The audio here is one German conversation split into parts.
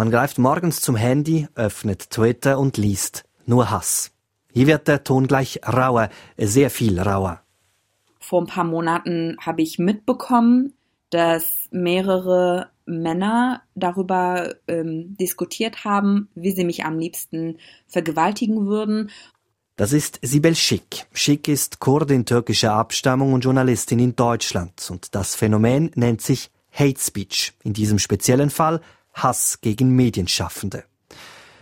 Man greift morgens zum Handy, öffnet Twitter und liest nur Hass. Hier wird der Ton gleich rauer, sehr viel rauer. Vor ein paar Monaten habe ich mitbekommen, dass mehrere Männer darüber ähm, diskutiert haben, wie sie mich am liebsten vergewaltigen würden. Das ist Sibel Schick. Schick ist Kurdin türkischer Abstammung und Journalistin in Deutschland. Und das Phänomen nennt sich Hate Speech. In diesem speziellen Fall Hass gegen Medienschaffende.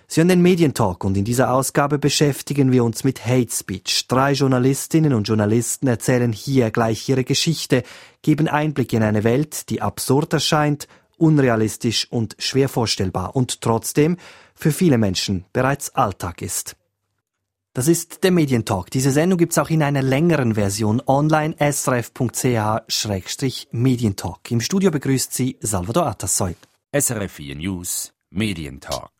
Sie hören den Medientalk und in dieser Ausgabe beschäftigen wir uns mit Hate Speech. Drei Journalistinnen und Journalisten erzählen hier gleich ihre Geschichte, geben Einblick in eine Welt, die absurd erscheint, unrealistisch und schwer vorstellbar und trotzdem für viele Menschen bereits Alltag ist. Das ist der Medientalk. Diese Sendung gibt's auch in einer längeren Version online srf.ch-medientalk. Im Studio begrüßt sie Salvador Atassoy. SRF 4 News Medientalk.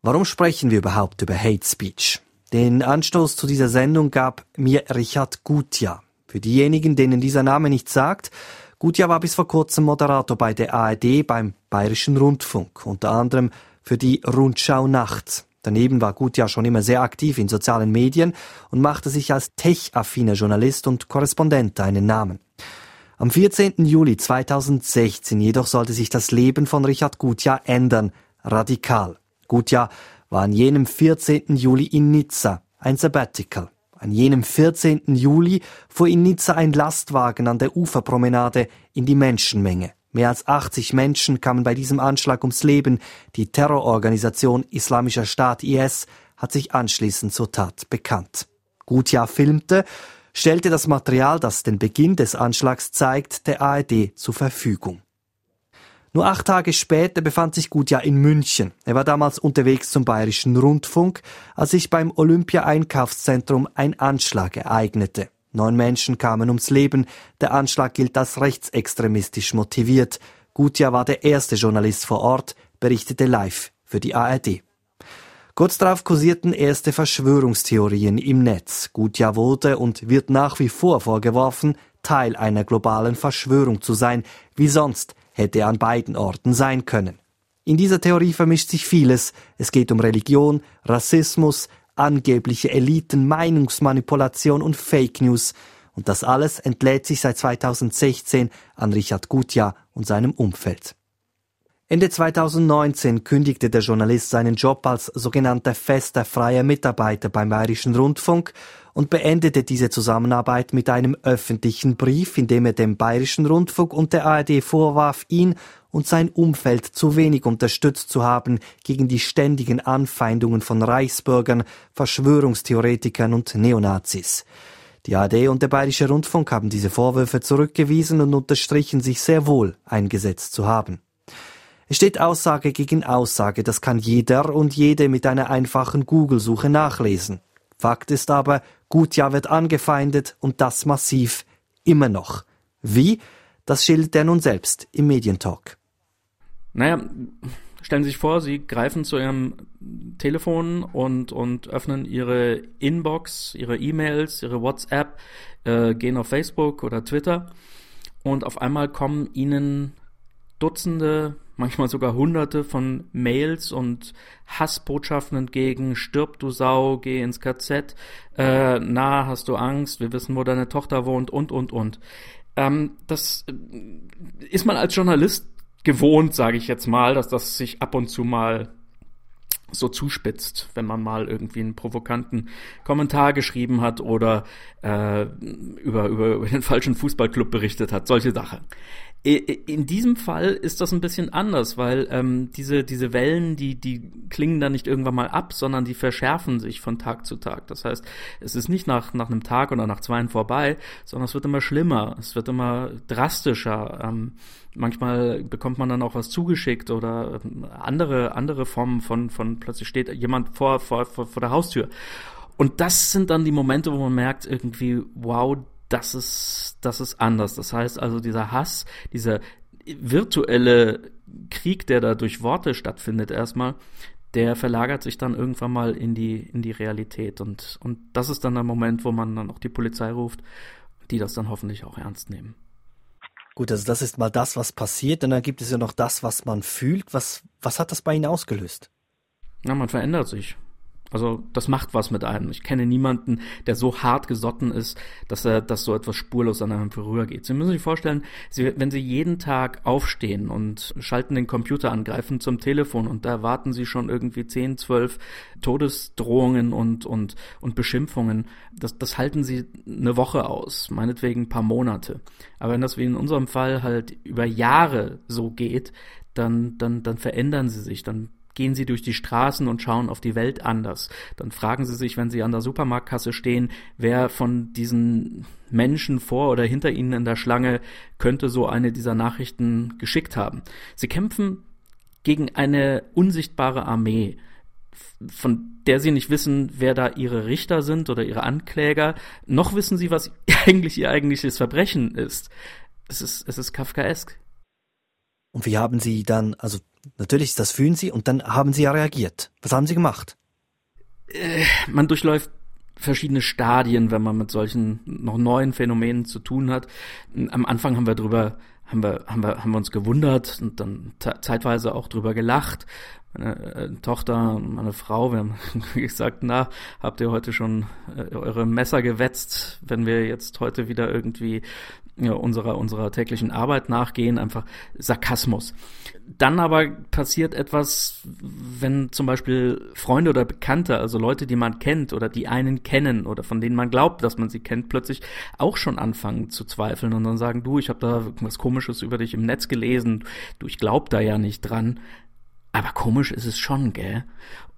Warum sprechen wir überhaupt über Hate Speech? Den Anstoß zu dieser Sendung gab mir Richard Gutja. Für diejenigen, denen dieser Name nicht sagt, Gutja war bis vor kurzem Moderator bei der ARD beim Bayerischen Rundfunk, unter anderem für die Rundschau Nacht. Daneben war Gutja schon immer sehr aktiv in sozialen Medien und machte sich als tech-affiner Journalist und Korrespondent einen Namen. Am 14. Juli 2016 jedoch sollte sich das Leben von Richard Gutjahr ändern, radikal. Gutjahr war an jenem 14. Juli in Nizza, ein Sabbatical. An jenem 14. Juli fuhr in Nizza ein Lastwagen an der Uferpromenade in die Menschenmenge. Mehr als 80 Menschen kamen bei diesem Anschlag ums Leben. Die Terrororganisation Islamischer Staat IS hat sich anschließend zur Tat bekannt. Gutjahr filmte, stellte das Material, das den Beginn des Anschlags zeigt, der ARD zur Verfügung. Nur acht Tage später befand sich Gutja in München. Er war damals unterwegs zum Bayerischen Rundfunk, als sich beim Olympia-Einkaufszentrum ein Anschlag ereignete. Neun Menschen kamen ums Leben. Der Anschlag gilt als rechtsextremistisch motiviert. Gutja war der erste Journalist vor Ort, berichtete live für die ARD. Kurz darauf kursierten erste Verschwörungstheorien im Netz. Gutjahr wurde und wird nach wie vor vorgeworfen, Teil einer globalen Verschwörung zu sein, wie sonst hätte er an beiden Orten sein können. In dieser Theorie vermischt sich vieles. Es geht um Religion, Rassismus, angebliche Eliten, Meinungsmanipulation und Fake News. Und das alles entlädt sich seit 2016 an Richard Gutjahr und seinem Umfeld. Ende 2019 kündigte der Journalist seinen Job als sogenannter fester freier Mitarbeiter beim Bayerischen Rundfunk und beendete diese Zusammenarbeit mit einem öffentlichen Brief, in dem er dem Bayerischen Rundfunk und der ARD vorwarf, ihn und sein Umfeld zu wenig unterstützt zu haben gegen die ständigen Anfeindungen von Reichsbürgern, Verschwörungstheoretikern und Neonazis. Die ARD und der Bayerische Rundfunk haben diese Vorwürfe zurückgewiesen und unterstrichen, sich sehr wohl eingesetzt zu haben. Steht Aussage gegen Aussage, das kann jeder und jede mit einer einfachen Google-Suche nachlesen. Fakt ist aber, Gutjahr wird angefeindet und das massiv immer noch. Wie? Das schildert er nun selbst im Medientalk. Naja, stellen Sie sich vor, Sie greifen zu Ihrem Telefon und, und öffnen Ihre Inbox, Ihre E-Mails, Ihre WhatsApp, äh, gehen auf Facebook oder Twitter und auf einmal kommen Ihnen Dutzende manchmal sogar hunderte von Mails und Hassbotschaften entgegen. Stirb, du Sau, geh ins KZ, äh, na, hast du Angst, wir wissen, wo deine Tochter wohnt und, und, und. Ähm, das äh, ist man als Journalist gewohnt, sage ich jetzt mal, dass das sich ab und zu mal so zuspitzt, wenn man mal irgendwie einen provokanten Kommentar geschrieben hat oder äh, über, über, über den falschen Fußballclub berichtet hat, solche Sachen. In diesem Fall ist das ein bisschen anders, weil ähm, diese, diese Wellen, die, die klingen da nicht irgendwann mal ab, sondern die verschärfen sich von Tag zu Tag. Das heißt, es ist nicht nach, nach einem Tag oder nach zweien vorbei, sondern es wird immer schlimmer, es wird immer drastischer. Ähm, manchmal bekommt man dann auch was zugeschickt oder ähm, andere, andere Formen von, von plötzlich steht jemand vor, vor, vor, vor der Haustür. Und das sind dann die Momente, wo man merkt irgendwie, wow, das ist, das ist anders. Das heißt also, dieser Hass, dieser virtuelle Krieg, der da durch Worte stattfindet, erstmal, der verlagert sich dann irgendwann mal in die, in die Realität. Und, und das ist dann der Moment, wo man dann auch die Polizei ruft, die das dann hoffentlich auch ernst nehmen. Gut, also das ist mal das, was passiert, und dann gibt es ja noch das, was man fühlt. Was, was hat das bei Ihnen ausgelöst? Ja, man verändert sich. Also das macht was mit einem. Ich kenne niemanden, der so hart gesotten ist, dass er, dass so etwas spurlos an einem vorübergeht. Sie müssen sich vorstellen, Sie, wenn Sie jeden Tag aufstehen und schalten den Computer an, greifen zum Telefon und da erwarten Sie schon irgendwie 10, 12 Todesdrohungen und, und, und Beschimpfungen. Das, das halten Sie eine Woche aus, meinetwegen ein paar Monate. Aber wenn das wie in unserem Fall halt über Jahre so geht, dann, dann, dann verändern Sie sich, dann gehen Sie durch die Straßen und schauen auf die Welt anders. Dann fragen Sie sich, wenn Sie an der Supermarktkasse stehen, wer von diesen Menschen vor oder hinter Ihnen in der Schlange könnte so eine dieser Nachrichten geschickt haben. Sie kämpfen gegen eine unsichtbare Armee, von der Sie nicht wissen, wer da Ihre Richter sind oder Ihre Ankläger, noch wissen Sie, was eigentlich Ihr eigentliches Verbrechen ist. Es ist, es ist kafkaesk. Und wie haben Sie dann, also natürlich, das fühlen Sie und dann haben Sie ja reagiert. Was haben Sie gemacht? Äh, man durchläuft verschiedene Stadien, wenn man mit solchen noch neuen Phänomenen zu tun hat. Am Anfang haben wir drüber haben wir, haben wir, haben wir uns gewundert und dann zeitweise auch drüber gelacht. Meine äh, Tochter, meine Frau, wir haben gesagt, na, habt ihr heute schon äh, eure Messer gewetzt, wenn wir jetzt heute wieder irgendwie ja, unserer, unserer täglichen Arbeit nachgehen, einfach Sarkasmus. Dann aber passiert etwas, wenn zum Beispiel Freunde oder Bekannte, also Leute, die man kennt oder die einen kennen oder von denen man glaubt, dass man sie kennt, plötzlich auch schon anfangen zu zweifeln und dann sagen, du, ich habe da irgendwas Komisches über dich im Netz gelesen, du, ich glaub da ja nicht dran. Aber komisch ist es schon, gell?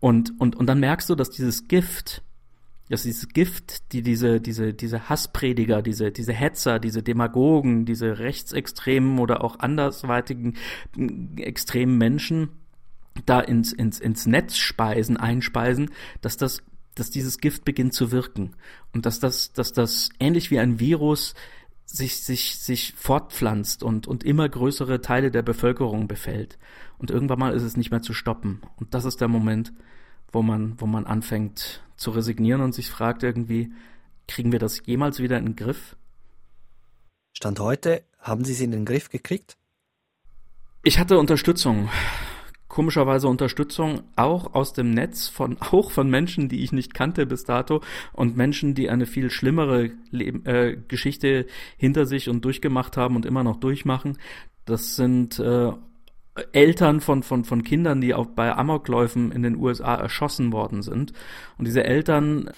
Und, und, und dann merkst du, dass dieses Gift, dass dieses Gift, die diese, diese, diese Hassprediger, diese, diese Hetzer, diese Demagogen, diese rechtsextremen oder auch andersweitigen extremen Menschen da ins, ins, ins Netz speisen, einspeisen, dass das, dass dieses Gift beginnt zu wirken. Und dass das, dass das ähnlich wie ein Virus sich, sich, sich fortpflanzt und, und immer größere Teile der Bevölkerung befällt. Und irgendwann mal ist es nicht mehr zu stoppen. Und das ist der Moment, wo man, wo man anfängt zu resignieren und sich fragt irgendwie, kriegen wir das jemals wieder in den Griff? Stand heute, haben Sie es in den Griff gekriegt? Ich hatte Unterstützung. Komischerweise Unterstützung auch aus dem Netz von, auch von Menschen, die ich nicht kannte bis dato und Menschen, die eine viel schlimmere Leb äh, Geschichte hinter sich und durchgemacht haben und immer noch durchmachen. Das sind äh, Eltern von, von, von Kindern, die auch bei Amokläufen in den USA erschossen worden sind. Und diese Eltern,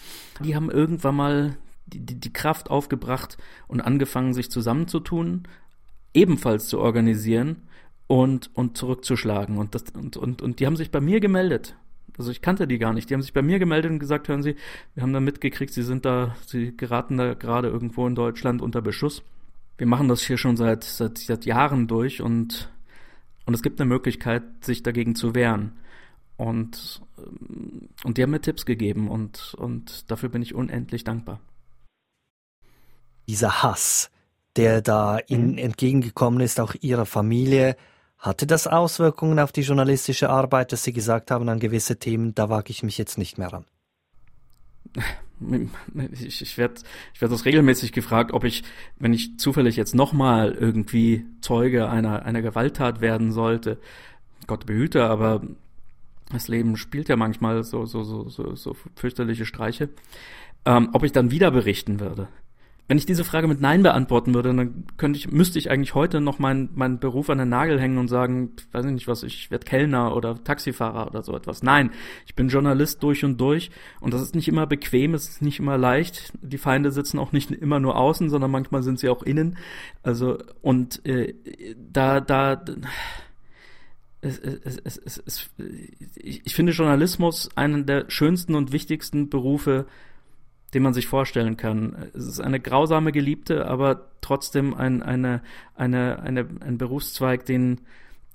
die haben irgendwann mal die, die, die Kraft aufgebracht und angefangen, sich zusammenzutun, ebenfalls zu organisieren und, und zurückzuschlagen. Und, das, und, und, und die haben sich bei mir gemeldet. Also ich kannte die gar nicht. Die haben sich bei mir gemeldet und gesagt, hören Sie, wir haben da mitgekriegt, Sie sind da, Sie geraten da gerade irgendwo in Deutschland unter Beschuss. Wir machen das hier schon seit, seit, seit Jahren durch und und es gibt eine Möglichkeit, sich dagegen zu wehren. Und, und die haben mir Tipps gegeben und, und dafür bin ich unendlich dankbar. Dieser Hass, der da Ihnen mhm. entgegengekommen ist, auch Ihrer Familie, hatte das Auswirkungen auf die journalistische Arbeit, dass Sie gesagt haben, an gewisse Themen, da wage ich mich jetzt nicht mehr ran? ich, ich werde ich werd das regelmäßig gefragt, ob ich, wenn ich zufällig jetzt nochmal irgendwie Zeuge einer, einer Gewalttat werden sollte, Gott behüte, aber das Leben spielt ja manchmal so, so, so, so, so fürchterliche Streiche, ähm, ob ich dann wieder berichten würde. Wenn ich diese Frage mit Nein beantworten würde, dann könnte ich, müsste ich eigentlich heute noch meinen meinen Beruf an den Nagel hängen und sagen, weiß ich nicht was, ich werde Kellner oder Taxifahrer oder so etwas. Nein, ich bin Journalist durch und durch und das ist nicht immer bequem, es ist nicht immer leicht. Die Feinde sitzen auch nicht immer nur außen, sondern manchmal sind sie auch innen. Also und äh, da da es, es, es, ich finde Journalismus einen der schönsten und wichtigsten Berufe den man sich vorstellen kann. Es ist eine grausame Geliebte, aber trotzdem ein, eine, eine, eine, ein Berufszweig, den,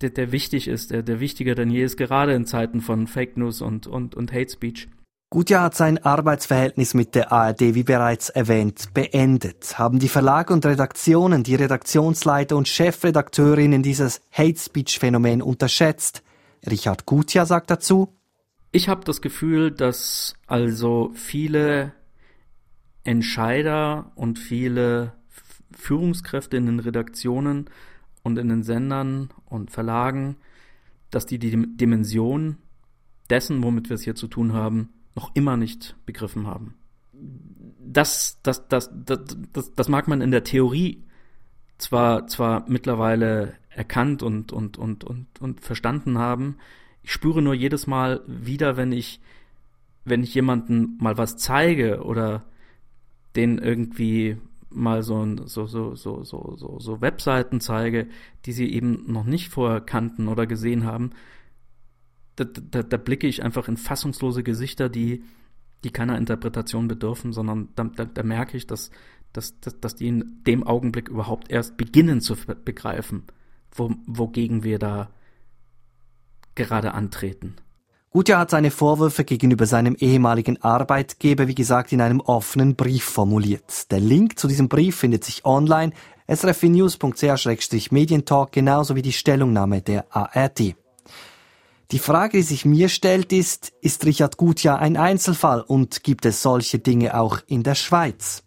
der, der wichtig ist, der, der wichtiger denn je ist, gerade in Zeiten von Fake News und, und, und Hate Speech. Gutjahr hat sein Arbeitsverhältnis mit der ARD, wie bereits erwähnt, beendet. Haben die Verlage und Redaktionen, die Redaktionsleiter und Chefredakteurinnen dieses Hate Speech Phänomen unterschätzt? Richard Gutjahr sagt dazu, ich habe das Gefühl, dass also viele Entscheider und viele Führungskräfte in den Redaktionen und in den Sendern und Verlagen, dass die die Dimension dessen, womit wir es hier zu tun haben, noch immer nicht begriffen haben. Das, das, das, das, das, das mag man in der Theorie zwar, zwar mittlerweile erkannt und, und, und, und, und verstanden haben. Ich spüre nur jedes Mal wieder, wenn ich, wenn ich jemanden mal was zeige oder den irgendwie mal so, so, so, so, so, so, so Webseiten zeige, die sie eben noch nicht vorher kannten oder gesehen haben, da, da, da blicke ich einfach in fassungslose Gesichter, die, die keiner Interpretation bedürfen, sondern da, da, da merke ich, dass, dass, dass, dass die in dem Augenblick überhaupt erst beginnen zu begreifen, wo, wogegen wir da gerade antreten. Gutjahr hat seine Vorwürfe gegenüber seinem ehemaligen Arbeitgeber, wie gesagt, in einem offenen Brief formuliert. Der Link zu diesem Brief findet sich online srfnews.ch-medientalk genauso wie die Stellungnahme der ARD. Die Frage, die sich mir stellt, ist, ist Richard Gutjahr ein Einzelfall und gibt es solche Dinge auch in der Schweiz?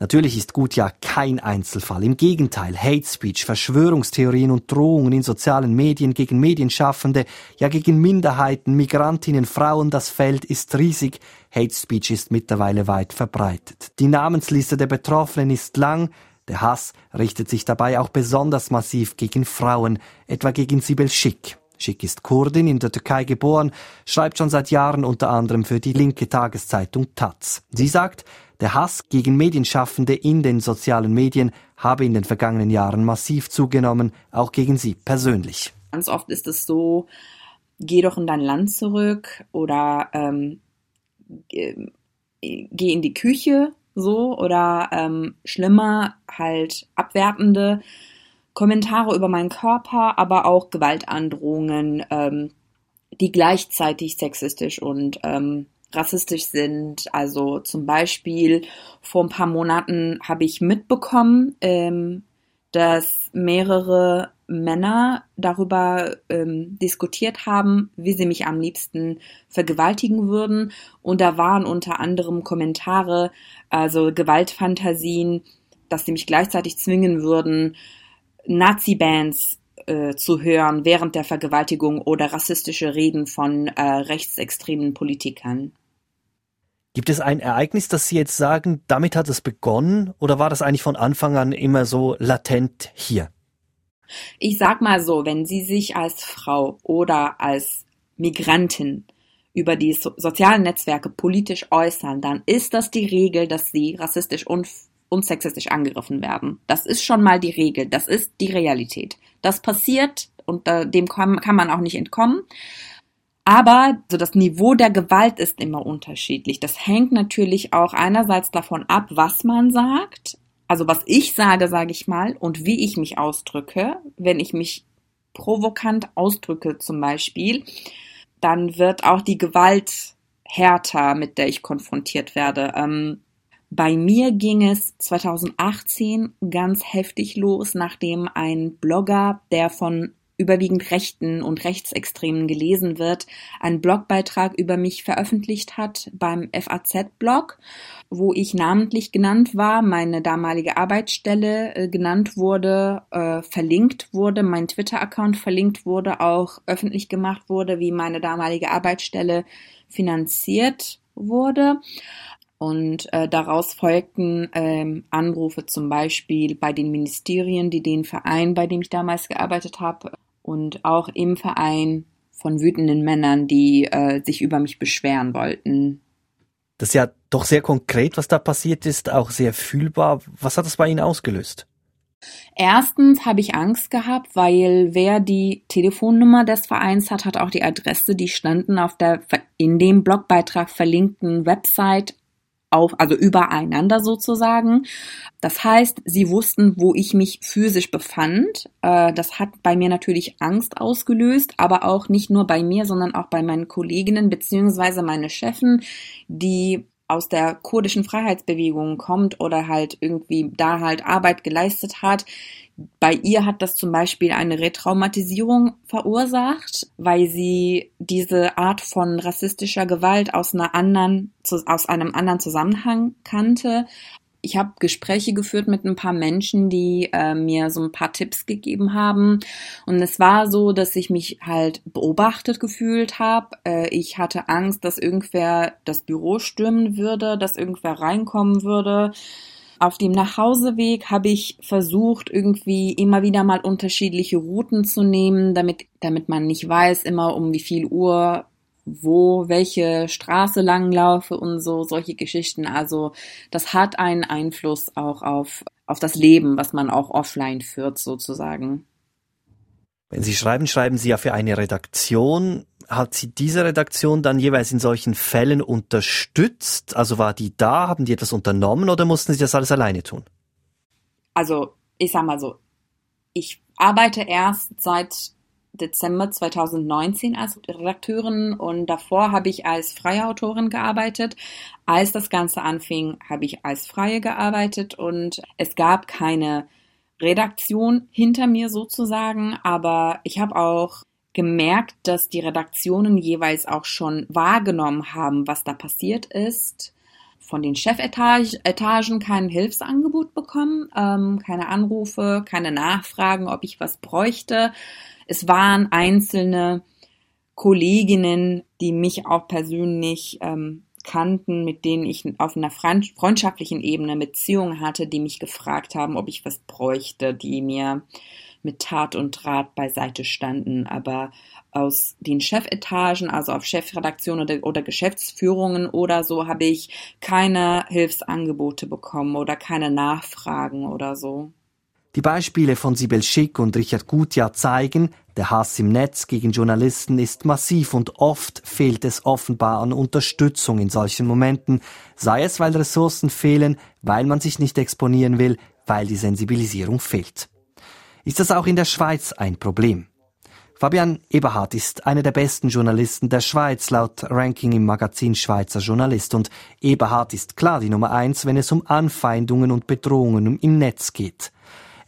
Natürlich ist Gutjahr kein Einzelfall. Im Gegenteil, Hate Speech, Verschwörungstheorien und Drohungen in sozialen Medien gegen Medienschaffende, ja gegen Minderheiten, Migrantinnen, Frauen, das Feld ist riesig. Hate Speech ist mittlerweile weit verbreitet. Die Namensliste der Betroffenen ist lang. Der Hass richtet sich dabei auch besonders massiv gegen Frauen, etwa gegen Sibel Schick. Schick ist Kurdin, in der Türkei geboren, schreibt schon seit Jahren unter anderem für die linke Tageszeitung Taz. Sie sagt, der Hass gegen Medienschaffende in den sozialen Medien habe in den vergangenen Jahren massiv zugenommen, auch gegen sie persönlich. Ganz oft ist es so, geh doch in dein Land zurück oder ähm, geh in die Küche so oder ähm, schlimmer halt abwertende Kommentare über meinen Körper, aber auch Gewaltandrohungen, ähm, die gleichzeitig sexistisch und ähm, rassistisch sind. Also zum Beispiel vor ein paar Monaten habe ich mitbekommen, ähm, dass mehrere Männer darüber ähm, diskutiert haben, wie sie mich am liebsten vergewaltigen würden. Und da waren unter anderem Kommentare, also Gewaltfantasien, dass sie mich gleichzeitig zwingen würden, Nazi-Bands äh, zu hören während der Vergewaltigung oder rassistische Reden von äh, rechtsextremen Politikern. Gibt es ein Ereignis, das Sie jetzt sagen, damit hat es begonnen oder war das eigentlich von Anfang an immer so latent hier? Ich sag mal so, wenn Sie sich als Frau oder als Migrantin über die so sozialen Netzwerke politisch äußern, dann ist das die Regel, dass Sie rassistisch und, und sexistisch angegriffen werden. Das ist schon mal die Regel, das ist die Realität. Das passiert und äh, dem kann, kann man auch nicht entkommen. Aber so das Niveau der Gewalt ist immer unterschiedlich. Das hängt natürlich auch einerseits davon ab, was man sagt, also was ich sage, sage ich mal, und wie ich mich ausdrücke. Wenn ich mich provokant ausdrücke zum Beispiel, dann wird auch die Gewalt härter, mit der ich konfrontiert werde. Ähm, bei mir ging es 2018 ganz heftig los, nachdem ein Blogger, der von überwiegend Rechten und Rechtsextremen gelesen wird, einen Blogbeitrag über mich veröffentlicht hat beim FAZ-Blog, wo ich namentlich genannt war, meine damalige Arbeitsstelle äh, genannt wurde, äh, verlinkt wurde, mein Twitter-Account verlinkt wurde, auch öffentlich gemacht wurde, wie meine damalige Arbeitsstelle finanziert wurde. Und äh, daraus folgten ähm, Anrufe zum Beispiel bei den Ministerien, die den Verein, bei dem ich damals gearbeitet habe, und auch im Verein von wütenden Männern, die äh, sich über mich beschweren wollten. Das ist ja doch sehr konkret, was da passiert ist, auch sehr fühlbar. Was hat das bei Ihnen ausgelöst? Erstens habe ich Angst gehabt, weil wer die Telefonnummer des Vereins hat, hat auch die Adresse, die standen auf der in dem Blogbeitrag verlinkten Website auf, also übereinander sozusagen. Das heißt, sie wussten, wo ich mich physisch befand. Äh, das hat bei mir natürlich Angst ausgelöst, aber auch nicht nur bei mir, sondern auch bei meinen Kolleginnen beziehungsweise meine Chefin, die aus der kurdischen Freiheitsbewegung kommt oder halt irgendwie da halt Arbeit geleistet hat, bei ihr hat das zum Beispiel eine Retraumatisierung verursacht, weil sie diese Art von rassistischer Gewalt aus einer anderen, aus einem anderen Zusammenhang kannte. Ich habe Gespräche geführt mit ein paar Menschen, die äh, mir so ein paar Tipps gegeben haben. Und es war so, dass ich mich halt beobachtet gefühlt habe. Äh, ich hatte Angst, dass irgendwer das Büro stürmen würde, dass irgendwer reinkommen würde. Auf dem Nachhauseweg habe ich versucht, irgendwie immer wieder mal unterschiedliche Routen zu nehmen, damit, damit man nicht weiß, immer um wie viel Uhr wo welche Straße langlaufe und so solche Geschichten. Also das hat einen Einfluss auch auf, auf das Leben, was man auch offline führt sozusagen. Wenn Sie schreiben, schreiben Sie ja für eine Redaktion. Hat Sie diese Redaktion dann jeweils in solchen Fällen unterstützt? Also war die da? Haben die etwas unternommen oder mussten Sie das alles alleine tun? Also ich sag mal so, ich arbeite erst seit Dezember 2019 als Redakteurin und davor habe ich als freie Autorin gearbeitet. Als das Ganze anfing, habe ich als Freie gearbeitet und es gab keine Redaktion hinter mir sozusagen, aber ich habe auch gemerkt, dass die Redaktionen jeweils auch schon wahrgenommen haben, was da passiert ist. Von den Chefetagen kein Hilfsangebot bekommen, ähm, keine Anrufe, keine Nachfragen, ob ich was bräuchte. Es waren einzelne Kolleginnen, die mich auch persönlich ähm, kannten, mit denen ich auf einer freundschaftlichen Ebene Beziehung hatte, die mich gefragt haben, ob ich was bräuchte, die mir mit Tat und Draht beiseite standen. Aber aus den Chefetagen, also auf Chefredaktion oder, oder Geschäftsführungen oder so, habe ich keine Hilfsangebote bekommen oder keine Nachfragen oder so. Die Beispiele von Sibel Schick und Richard Gutjahr zeigen, der Hass im Netz gegen Journalisten ist massiv und oft fehlt es offenbar an Unterstützung in solchen Momenten, sei es weil Ressourcen fehlen, weil man sich nicht exponieren will, weil die Sensibilisierung fehlt. Ist das auch in der Schweiz ein Problem? Fabian Eberhardt ist einer der besten Journalisten der Schweiz laut Ranking im Magazin Schweizer Journalist und Eberhardt ist klar die Nummer eins, wenn es um Anfeindungen und Bedrohungen im Netz geht.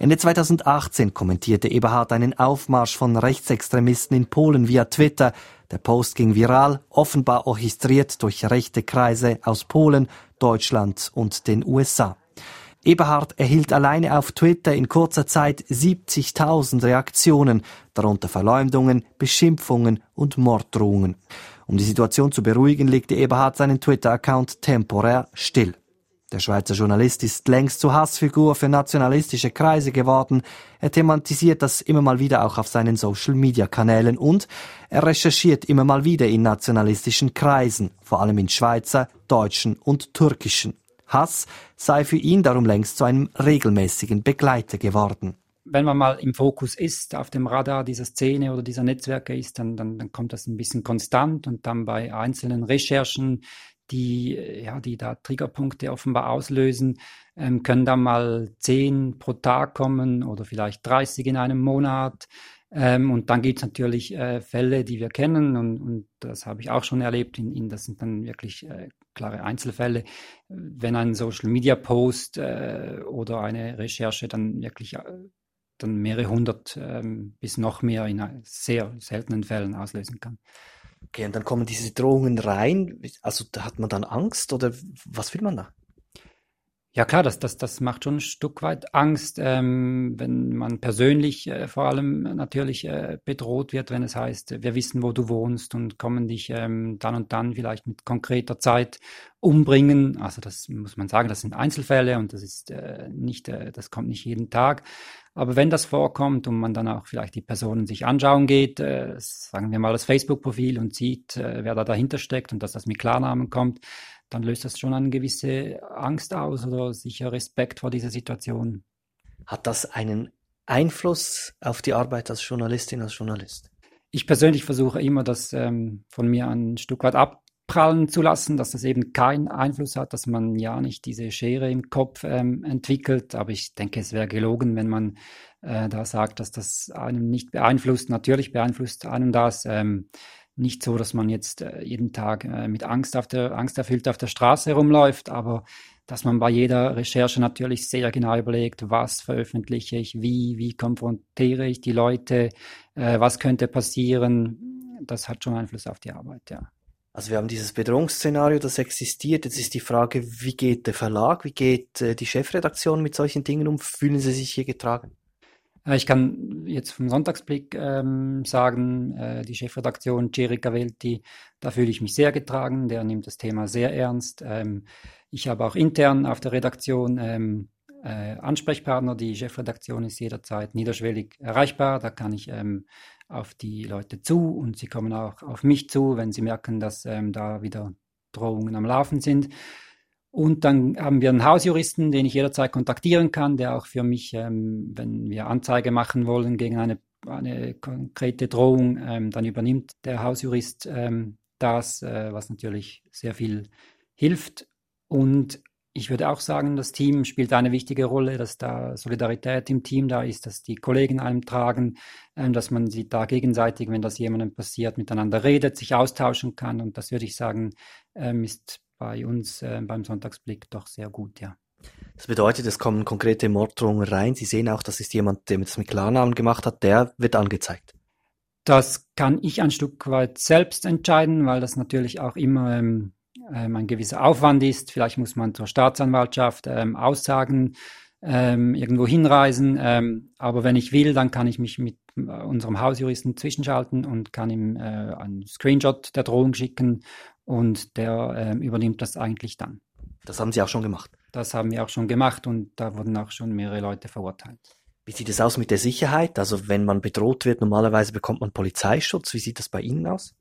Ende 2018 kommentierte Eberhard einen Aufmarsch von Rechtsextremisten in Polen via Twitter. Der Post ging viral, offenbar orchestriert durch rechte Kreise aus Polen, Deutschland und den USA. Eberhard erhielt alleine auf Twitter in kurzer Zeit 70.000 Reaktionen, darunter Verleumdungen, Beschimpfungen und Morddrohungen. Um die Situation zu beruhigen, legte Eberhard seinen Twitter-Account temporär still. Der Schweizer Journalist ist längst zur Hassfigur für nationalistische Kreise geworden. Er thematisiert das immer mal wieder auch auf seinen Social-Media-Kanälen und er recherchiert immer mal wieder in nationalistischen Kreisen, vor allem in Schweizer, deutschen und türkischen. Hass sei für ihn darum längst zu einem regelmäßigen Begleiter geworden wenn man mal im Fokus ist, auf dem Radar dieser Szene oder dieser Netzwerke ist, dann, dann, dann kommt das ein bisschen konstant und dann bei einzelnen Recherchen die, ja, die da Triggerpunkte offenbar auslösen, ähm, können dann mal 10 pro Tag kommen oder vielleicht 30 in einem Monat. Ähm, und dann gibt es natürlich äh, Fälle, die wir kennen und, und das habe ich auch schon erlebt. In, in, das sind dann wirklich äh, klare Einzelfälle. Wenn ein Social Media Post äh, oder eine Recherche dann wirklich äh, dann mehrere hundert ähm, bis noch mehr in sehr seltenen Fällen auslösen kann. Okay, und dann kommen diese Drohungen rein. Also da hat man dann Angst oder was will man da? Ja klar, das, das, das macht schon ein Stück weit Angst, ähm, wenn man persönlich äh, vor allem natürlich äh, bedroht wird, wenn es heißt, wir wissen, wo du wohnst und kommen dich ähm, dann und dann vielleicht mit konkreter Zeit umbringen. Also das muss man sagen, das sind Einzelfälle und das ist äh, nicht, äh, das kommt nicht jeden Tag. Aber wenn das vorkommt und man dann auch vielleicht die Personen sich anschauen geht, äh, sagen wir mal das Facebook-Profil und sieht, äh, wer da dahinter steckt und dass das mit Klarnamen kommt, dann löst das schon eine gewisse Angst aus oder sicher Respekt vor dieser Situation. Hat das einen Einfluss auf die Arbeit als Journalistin, als Journalist? Ich persönlich versuche immer, das ähm, von mir ein Stück weit ab, abprallen zu lassen, dass das eben keinen Einfluss hat, dass man ja nicht diese Schere im Kopf ähm, entwickelt. Aber ich denke, es wäre gelogen, wenn man äh, da sagt, dass das einem nicht beeinflusst. Natürlich beeinflusst einem das. Ähm, nicht so, dass man jetzt äh, jeden Tag äh, mit Angst auf der Angst erfüllt auf der Straße herumläuft, aber dass man bei jeder Recherche natürlich sehr genau überlegt, was veröffentliche ich, wie, wie konfrontiere ich die Leute, äh, was könnte passieren. Das hat schon Einfluss auf die Arbeit, ja. Also wir haben dieses Bedrohungsszenario, das existiert. Jetzt ist die Frage, wie geht der Verlag, wie geht die Chefredaktion mit solchen Dingen um? Fühlen Sie sich hier getragen? Äh, ich kann jetzt vom Sonntagsblick ähm, sagen, äh, die Chefredaktion Thierry Cavelti, da fühle ich mich sehr getragen, der nimmt das Thema sehr ernst. Ähm, ich habe auch intern auf der Redaktion ähm, äh, Ansprechpartner. Die Chefredaktion ist jederzeit niederschwellig erreichbar. Da kann ich ähm, auf die Leute zu und sie kommen auch auf mich zu, wenn sie merken, dass ähm, da wieder Drohungen am Laufen sind. Und dann haben wir einen Hausjuristen, den ich jederzeit kontaktieren kann, der auch für mich, ähm, wenn wir Anzeige machen wollen gegen eine, eine konkrete Drohung, ähm, dann übernimmt der Hausjurist ähm, das, äh, was natürlich sehr viel hilft. Und ich würde auch sagen, das Team spielt eine wichtige Rolle, dass da Solidarität im Team da ist, dass die Kollegen einem tragen, ähm, dass man sie da gegenseitig, wenn das jemandem passiert, miteinander redet, sich austauschen kann. Und das würde ich sagen, ähm, ist bei uns äh, beim Sonntagsblick doch sehr gut, ja. Das bedeutet, es kommen konkrete Morddrohungen rein. Sie sehen auch, das ist jemand, der das mit Klarnamen gemacht hat, der wird angezeigt. Das kann ich ein Stück weit selbst entscheiden, weil das natürlich auch immer ähm, ähm, ein gewisser Aufwand ist. Vielleicht muss man zur Staatsanwaltschaft ähm, Aussagen ähm, irgendwo hinreisen. Ähm, aber wenn ich will, dann kann ich mich mit äh, unserem Hausjuristen zwischenschalten und kann ihm äh, einen Screenshot der Drohung schicken und der ähm, übernimmt das eigentlich dann. Das haben Sie auch schon gemacht? Das haben wir auch schon gemacht und da wurden auch schon mehrere Leute verurteilt. Wie sieht es aus mit der Sicherheit? Also wenn man bedroht wird, normalerweise bekommt man Polizeischutz. Wie sieht das bei Ihnen aus?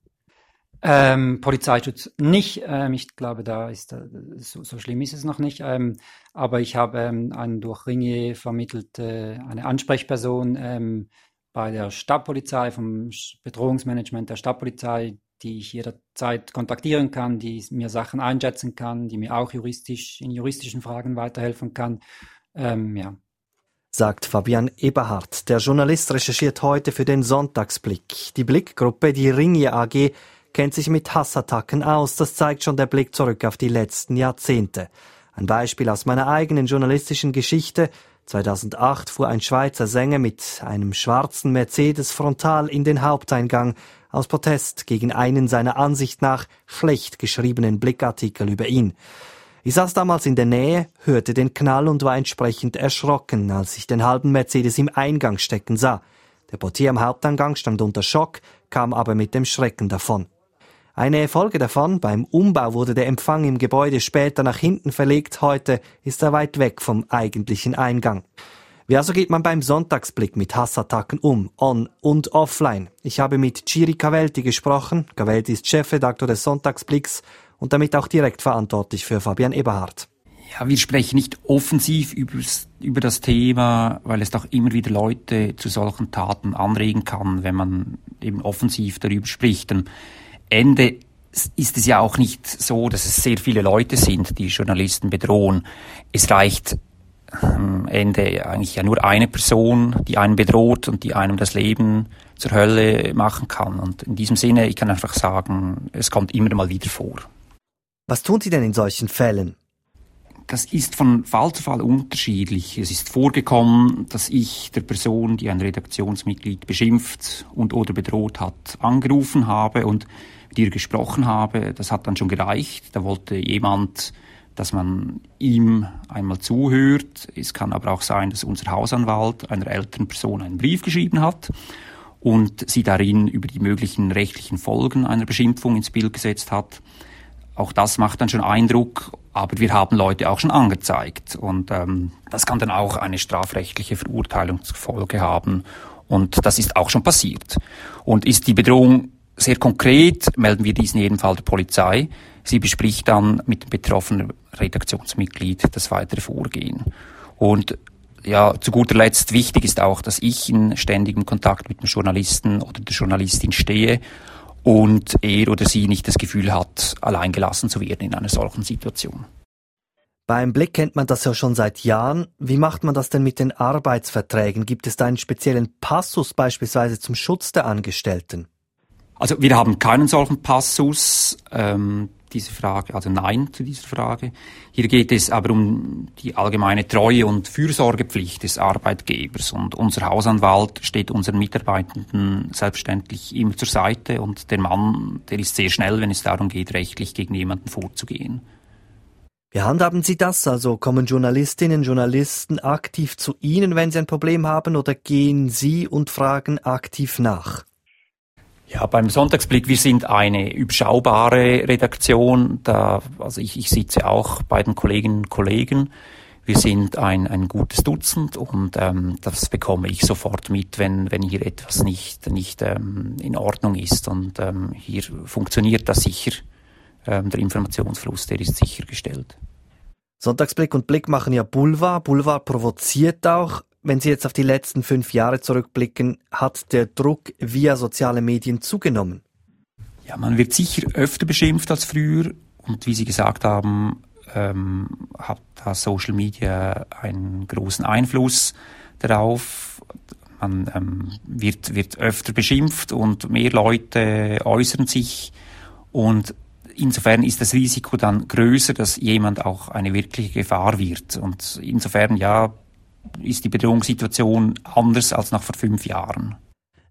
Ähm, Polizeischutz nicht. Ähm, ich glaube, da ist äh, so, so, schlimm ist es noch nicht. Ähm, aber ich habe ähm, einen durch Ringier vermittelte äh, eine Ansprechperson ähm, bei der Stadtpolizei vom Bedrohungsmanagement der Stadtpolizei, die ich jederzeit kontaktieren kann, die mir Sachen einschätzen kann, die mir auch juristisch in juristischen Fragen weiterhelfen kann. Ähm, ja. Sagt Fabian Eberhardt. Der Journalist recherchiert heute für den Sonntagsblick. Die Blickgruppe, die Ringier AG, kennt sich mit Hassattacken aus. Das zeigt schon der Blick zurück auf die letzten Jahrzehnte. Ein Beispiel aus meiner eigenen journalistischen Geschichte. 2008 fuhr ein Schweizer Sänger mit einem schwarzen Mercedes frontal in den Haupteingang aus Protest gegen einen seiner Ansicht nach schlecht geschriebenen Blickartikel über ihn. Ich saß damals in der Nähe, hörte den Knall und war entsprechend erschrocken, als ich den halben Mercedes im Eingang stecken sah. Der Portier am Haupteingang stand unter Schock, kam aber mit dem Schrecken davon. Eine Folge davon, beim Umbau wurde der Empfang im Gebäude später nach hinten verlegt, heute ist er weit weg vom eigentlichen Eingang. Wie also geht man beim Sonntagsblick mit Hassattacken um, on und offline? Ich habe mit Chiri Cavelti gesprochen. Cavelti ist Chefredakteur des Sonntagsblicks und damit auch direkt verantwortlich für Fabian Eberhardt. Ja, wir sprechen nicht offensiv über das Thema, weil es doch immer wieder Leute zu solchen Taten anregen kann, wenn man eben offensiv darüber spricht. Und Ende ist es ja auch nicht so, dass es sehr viele Leute sind, die Journalisten bedrohen. Es reicht am Ende eigentlich ja nur eine Person, die einen bedroht und die einem das Leben zur Hölle machen kann. Und in diesem Sinne, ich kann einfach sagen, es kommt immer mal wieder vor. Was tun Sie denn in solchen Fällen? Das ist von Fall zu Fall unterschiedlich. Es ist vorgekommen, dass ich der Person, die ein Redaktionsmitglied beschimpft und oder bedroht hat, angerufen habe und mit ihr gesprochen habe. Das hat dann schon gereicht. Da wollte jemand, dass man ihm einmal zuhört. Es kann aber auch sein, dass unser Hausanwalt einer älteren Person einen Brief geschrieben hat und sie darin über die möglichen rechtlichen Folgen einer Beschimpfung ins Bild gesetzt hat. Auch das macht dann schon Eindruck, aber wir haben Leute auch schon angezeigt und ähm, das kann dann auch eine strafrechtliche Verurteilung zur Folge haben und das ist auch schon passiert. Und ist die Bedrohung sehr konkret melden wir diesen in jedem Fall der Polizei. Sie bespricht dann mit dem betroffenen Redaktionsmitglied das weitere Vorgehen. Und ja, zu guter Letzt wichtig ist auch, dass ich in ständigem Kontakt mit dem Journalisten oder der Journalistin stehe und er oder sie nicht das Gefühl hat, allein gelassen zu werden in einer solchen Situation. Beim Blick kennt man das ja schon seit Jahren. Wie macht man das denn mit den Arbeitsverträgen? Gibt es da einen speziellen Passus beispielsweise zum Schutz der Angestellten? Also wir haben keinen solchen Passus. Ähm, diese Frage, also Nein zu dieser Frage. Hier geht es aber um die allgemeine Treue und Fürsorgepflicht des Arbeitgebers. Und unser Hausanwalt steht unseren Mitarbeitenden selbstverständlich immer zur Seite und der Mann, der ist sehr schnell, wenn es darum geht, rechtlich gegen jemanden vorzugehen. Wie handhaben Sie das? Also kommen Journalistinnen, Journalisten aktiv zu Ihnen, wenn Sie ein Problem haben, oder gehen Sie und fragen aktiv nach? Ja, beim Sonntagsblick, wir sind eine überschaubare Redaktion. Da, also ich, ich sitze auch bei den Kolleginnen und Kollegen. Wir sind ein, ein gutes Dutzend und ähm, das bekomme ich sofort mit, wenn, wenn hier etwas nicht, nicht ähm, in Ordnung ist. Und ähm, hier funktioniert das sicher. Ähm, der Informationsfluss, der ist sichergestellt. Sonntagsblick und Blick machen ja Boulevard. Boulevard provoziert auch. Wenn Sie jetzt auf die letzten fünf Jahre zurückblicken, hat der Druck via soziale Medien zugenommen? Ja, man wird sicher öfter beschimpft als früher. Und wie Sie gesagt haben, ähm, hat da Social Media einen großen Einfluss darauf. Man ähm, wird, wird öfter beschimpft und mehr Leute äußern sich. Und insofern ist das Risiko dann größer, dass jemand auch eine wirkliche Gefahr wird. Und insofern, ja, ist die Bedrohungssituation anders als noch vor fünf Jahren.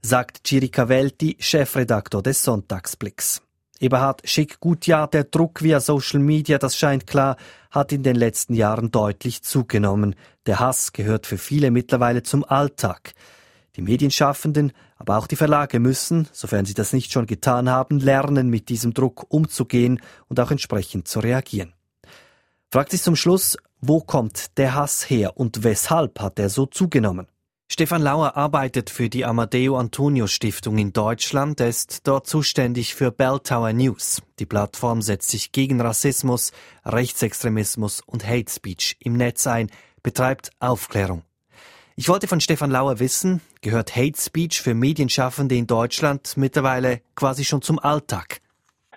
Sagt Giri Cavelti, Chefredaktor des Sonntagsblicks. Eberhard Schick-Gutjahr, der Druck via Social Media, das scheint klar, hat in den letzten Jahren deutlich zugenommen. Der Hass gehört für viele mittlerweile zum Alltag. Die Medienschaffenden, aber auch die Verlage müssen, sofern sie das nicht schon getan haben, lernen, mit diesem Druck umzugehen und auch entsprechend zu reagieren. Fragt sich zum Schluss, wo kommt der Hass her und weshalb hat er so zugenommen? Stefan Lauer arbeitet für die Amadeo Antonio Stiftung in Deutschland. Er ist dort zuständig für Bell Tower News. Die Plattform setzt sich gegen Rassismus, Rechtsextremismus und Hate Speech im Netz ein, betreibt Aufklärung. Ich wollte von Stefan Lauer wissen, gehört Hate Speech für Medienschaffende in Deutschland mittlerweile quasi schon zum Alltag?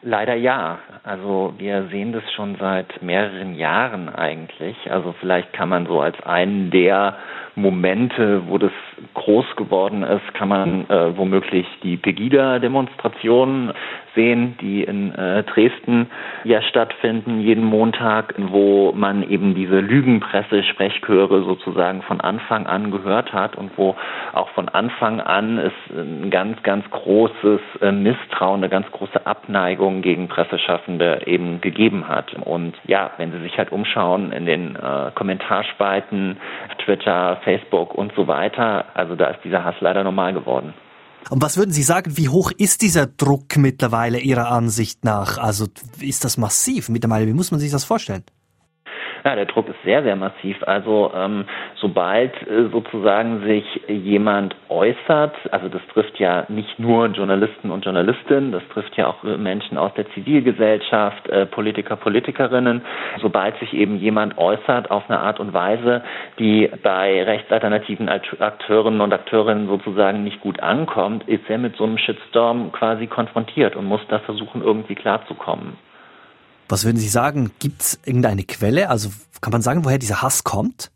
Leider ja. Also wir sehen das schon seit mehreren Jahren eigentlich. Also vielleicht kann man so als einen der Momente, wo das groß geworden ist, kann man äh, womöglich die Pegida-Demonstrationen sehen, die in äh, Dresden ja stattfinden, jeden Montag, wo man eben diese Lügenpresse-Sprechchöre sozusagen von Anfang an gehört hat und wo auch von Anfang an es ein ganz, ganz großes äh, Misstrauen, eine ganz große Abneigung gegen Presseschaffende eben gegeben hat. Und ja, wenn Sie sich halt umschauen in den äh, Kommentarspalten, Twitter, Facebook und so weiter, also da ist dieser Hass leider normal geworden. Und was würden Sie sagen, wie hoch ist dieser Druck mittlerweile Ihrer Ansicht nach? Also ist das massiv mittlerweile? Wie muss man sich das vorstellen? Ja, der Druck ist sehr, sehr massiv. Also ähm, sobald äh, sozusagen sich jemand äußert, also das trifft ja nicht nur Journalisten und Journalistinnen, das trifft ja auch Menschen aus der Zivilgesellschaft, äh, Politiker, Politikerinnen, sobald sich eben jemand äußert auf eine Art und Weise, die bei rechtsalternativen Akteurinnen und Akteurinnen sozusagen nicht gut ankommt, ist er mit so einem Shitstorm quasi konfrontiert und muss da versuchen, irgendwie klarzukommen. Was würden Sie sagen? Gibt es irgendeine Quelle? Also kann man sagen, woher dieser Hass kommt?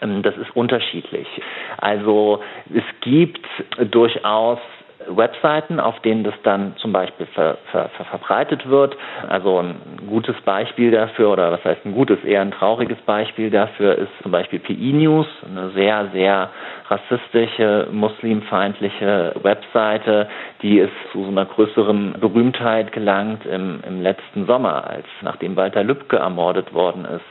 Ähm, das ist unterschiedlich. Also es gibt durchaus Webseiten, auf denen das dann zum Beispiel ver, ver, ver, verbreitet wird. Also ein gutes Beispiel dafür, oder was heißt ein gutes, eher ein trauriges Beispiel dafür ist zum Beispiel PI News, eine sehr, sehr rassistische, muslimfeindliche Webseite, die ist zu so einer größeren Berühmtheit gelangt im, im letzten Sommer, als nachdem Walter Lübcke ermordet worden ist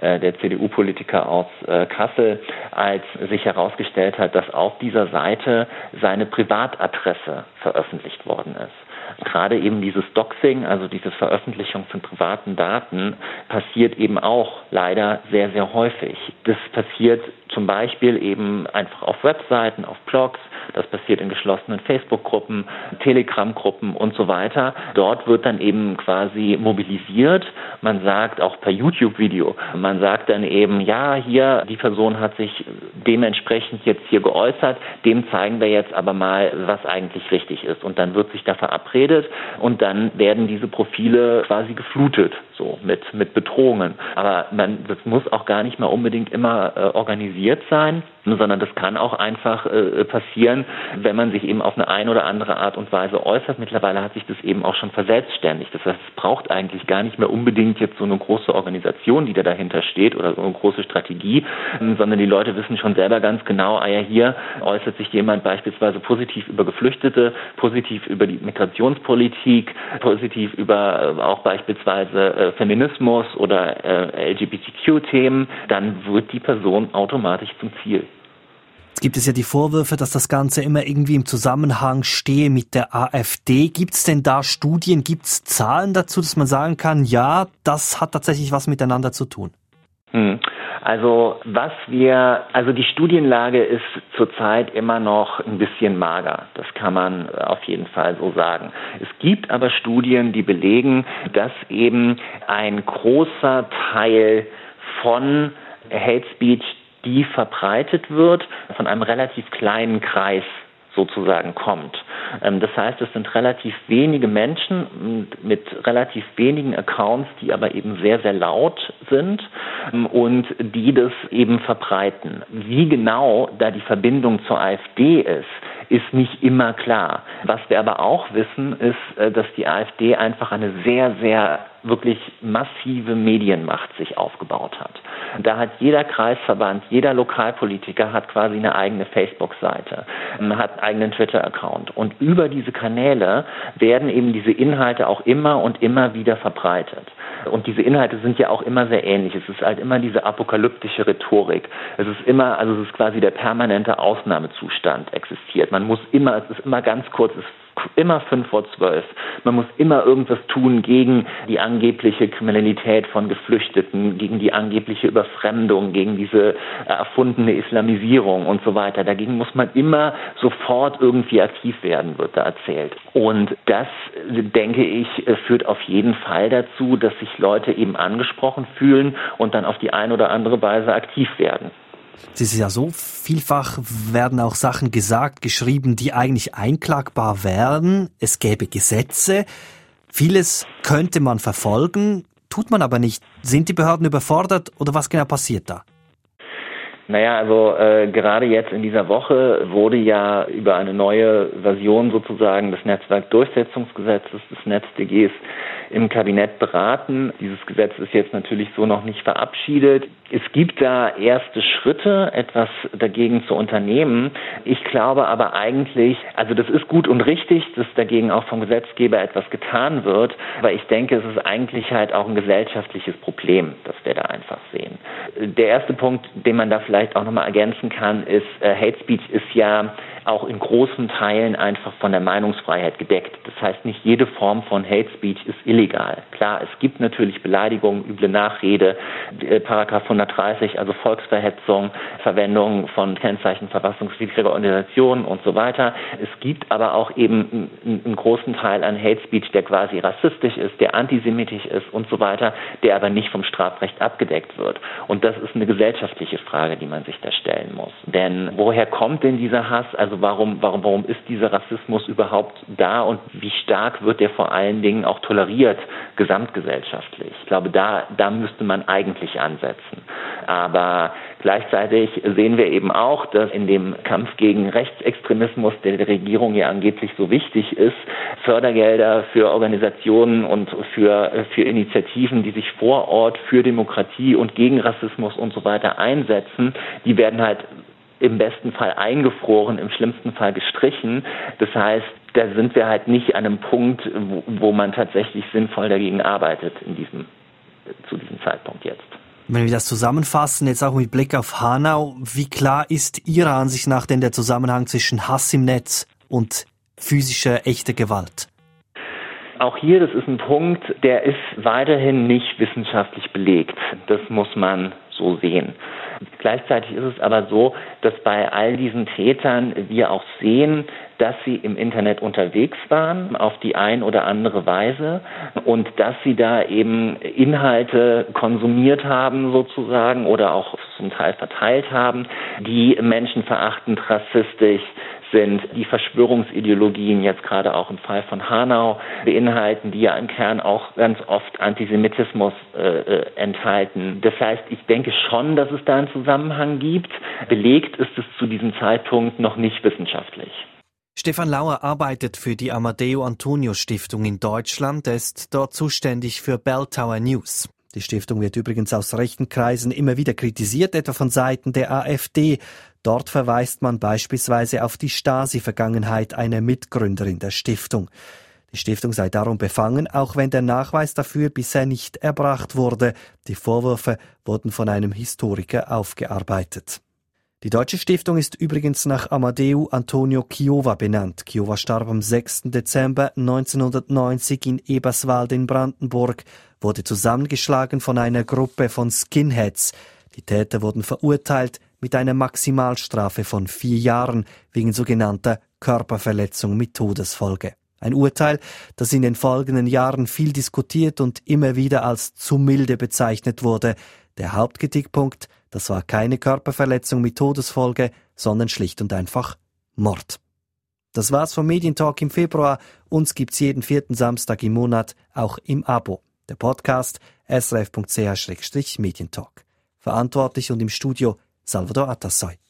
der CDU-Politiker aus äh, Kassel, als sich herausgestellt hat, dass auf dieser Seite seine Privatadresse veröffentlicht worden ist. Gerade eben dieses Doxing, also diese Veröffentlichung von privaten Daten, passiert eben auch leider sehr, sehr häufig. Das passiert zum Beispiel eben einfach auf Webseiten, auf Blogs, das passiert in geschlossenen Facebook-Gruppen, Telegram-Gruppen und so weiter. Dort wird dann eben quasi mobilisiert. Man sagt auch per YouTube-Video, man sagt dann eben, ja, hier, die Person hat sich dementsprechend jetzt hier geäußert, dem zeigen wir jetzt aber mal, was eigentlich richtig ist. Und dann wird sich da verabredet verabredet und dann werden diese Profile quasi geflutet so mit, mit Bedrohungen. Aber man, das muss auch gar nicht mal unbedingt immer äh, organisiert sein, sondern das kann auch einfach äh, passieren, wenn man sich eben auf eine ein oder andere Art und Weise äußert. Mittlerweile hat sich das eben auch schon verselbstständigt. Das heißt, es braucht eigentlich gar nicht mehr unbedingt jetzt so eine große Organisation, die da dahinter steht oder so eine große Strategie, sondern die Leute wissen schon selber ganz genau, ah ja, hier äußert sich jemand beispielsweise positiv über Geflüchtete, positiv über die Migrationspolitik, positiv über äh, auch beispielsweise äh, Feminismus oder äh, LGBTQ-Themen, dann wird die Person automatisch zum Ziel. Jetzt gibt es ja die Vorwürfe, dass das Ganze immer irgendwie im Zusammenhang stehe mit der AfD. Gibt es denn da Studien, gibt es Zahlen dazu, dass man sagen kann, ja, das hat tatsächlich was miteinander zu tun? Hm. Also was wir, also die Studienlage ist zurzeit immer noch ein bisschen mager. Das kann man auf jeden Fall so sagen. Es gibt aber Studien, die belegen, dass eben ein großer Teil von Hate Speech, die verbreitet wird, von einem relativ kleinen Kreis sozusagen kommt. Ähm, das heißt, es sind relativ wenige Menschen mit relativ wenigen Accounts, die aber eben sehr, sehr laut sind ähm, und die das eben verbreiten. Wie genau da die Verbindung zur AfD ist, ist nicht immer klar. Was wir aber auch wissen, ist, äh, dass die AfD einfach eine sehr, sehr wirklich massive Medienmacht sich aufgebaut hat. Da hat jeder Kreisverband, jeder Lokalpolitiker hat quasi eine eigene Facebook-Seite, ähm, hat einen eigenen Twitter-Account. Und über diese Kanäle werden eben diese Inhalte auch immer und immer wieder verbreitet. Und diese Inhalte sind ja auch immer sehr ähnlich. Es ist halt immer diese apokalyptische Rhetorik. Es ist immer, also es ist quasi der permanente Ausnahmezustand existiert. Man muss immer, es ist immer ganz kurz, es immer fünf vor zwölf. Man muss immer irgendwas tun gegen die angebliche Kriminalität von Geflüchteten, gegen die angebliche Überfremdung, gegen diese erfundene Islamisierung und so weiter. Dagegen muss man immer sofort irgendwie aktiv werden, wird da erzählt. Und das, denke ich, führt auf jeden Fall dazu, dass sich Leute eben angesprochen fühlen und dann auf die eine oder andere Weise aktiv werden. Es ist ja so, vielfach werden auch Sachen gesagt, geschrieben, die eigentlich einklagbar wären. Es gäbe Gesetze. Vieles könnte man verfolgen, tut man aber nicht. Sind die Behörden überfordert oder was genau passiert da? Naja, also äh, gerade jetzt in dieser Woche wurde ja über eine neue Version sozusagen des Netzwerkdurchsetzungsgesetzes des NetzDGs im Kabinett beraten. Dieses Gesetz ist jetzt natürlich so noch nicht verabschiedet. Es gibt da erste Schritte, etwas dagegen zu unternehmen. Ich glaube aber eigentlich, also das ist gut und richtig, dass dagegen auch vom Gesetzgeber etwas getan wird. Aber ich denke, es ist eigentlich halt auch ein gesellschaftliches Problem, das wir da einfach sehen. Der erste Punkt, den man da vielleicht auch nochmal ergänzen kann, ist, äh, Hate Speech ist ja auch in großen Teilen einfach von der Meinungsfreiheit gedeckt. Das heißt, nicht jede Form von Hate Speech ist illegal. Klar, es gibt natürlich Beleidigungen, üble Nachrede, äh, Paragraph 130, also Volksverhetzung, Verwendung von Kennzeichen verfassungswidriger Organisationen und so weiter. Es gibt aber auch eben einen großen Teil an Hate Speech, der quasi rassistisch ist, der antisemitisch ist und so weiter, der aber nicht vom Strafrecht abgedeckt wird. Und das ist eine gesellschaftliche Frage, die man sich da stellen muss. Denn woher kommt denn dieser Hass? Also also warum, warum, warum ist dieser Rassismus überhaupt da und wie stark wird der vor allen Dingen auch toleriert gesamtgesellschaftlich? Ich glaube, da, da müsste man eigentlich ansetzen. Aber gleichzeitig sehen wir eben auch, dass in dem Kampf gegen Rechtsextremismus, der der Regierung ja angeblich so wichtig ist, Fördergelder für Organisationen und für, für Initiativen, die sich vor Ort für Demokratie und gegen Rassismus und so weiter einsetzen, die werden halt im besten Fall eingefroren, im schlimmsten Fall gestrichen. Das heißt, da sind wir halt nicht an einem Punkt, wo, wo man tatsächlich sinnvoll dagegen arbeitet in diesem, zu diesem Zeitpunkt jetzt. Wenn wir das zusammenfassen, jetzt auch mit Blick auf Hanau, wie klar ist Ihrer Ansicht nach denn der Zusammenhang zwischen Hass im Netz und physischer, echter Gewalt? Auch hier, das ist ein Punkt, der ist weiterhin nicht wissenschaftlich belegt. Das muss man so sehen. Gleichzeitig ist es aber so, dass bei all diesen Tätern wir auch sehen, dass sie im Internet unterwegs waren auf die ein oder andere Weise und dass sie da eben Inhalte konsumiert haben sozusagen oder auch zum Teil verteilt haben, die menschenverachtend, rassistisch, sind, die Verschwörungsideologien jetzt gerade auch im Fall von Hanau beinhalten, die ja im Kern auch ganz oft Antisemitismus äh, äh, enthalten. Das heißt, ich denke schon, dass es da einen Zusammenhang gibt. Belegt ist es zu diesem Zeitpunkt noch nicht wissenschaftlich. Stefan Lauer arbeitet für die Amadeo Antonio Stiftung in Deutschland. Er ist dort zuständig für Bell Tower News. Die Stiftung wird übrigens aus rechten Kreisen immer wieder kritisiert, etwa von Seiten der AfD. Dort verweist man beispielsweise auf die Stasi-Vergangenheit einer Mitgründerin der Stiftung. Die Stiftung sei darum befangen, auch wenn der Nachweis dafür bisher nicht erbracht wurde. Die Vorwürfe wurden von einem Historiker aufgearbeitet. Die Deutsche Stiftung ist übrigens nach Amadeu Antonio Chiova benannt. Chiova starb am 6. Dezember 1990 in Eberswald in Brandenburg, wurde zusammengeschlagen von einer Gruppe von Skinheads. Die Täter wurden verurteilt mit einer Maximalstrafe von vier Jahren wegen sogenannter Körperverletzung mit Todesfolge. Ein Urteil, das in den folgenden Jahren viel diskutiert und immer wieder als zu milde bezeichnet wurde. Der Hauptkritikpunkt, das war keine Körperverletzung mit Todesfolge, sondern schlicht und einfach Mord. Das war's vom Medientalk im Februar. Uns gibt's jeden vierten Samstag im Monat auch im Abo. Der Podcast srf.ch-medientalk. Verantwortlich und im Studio Salvador Atassoy.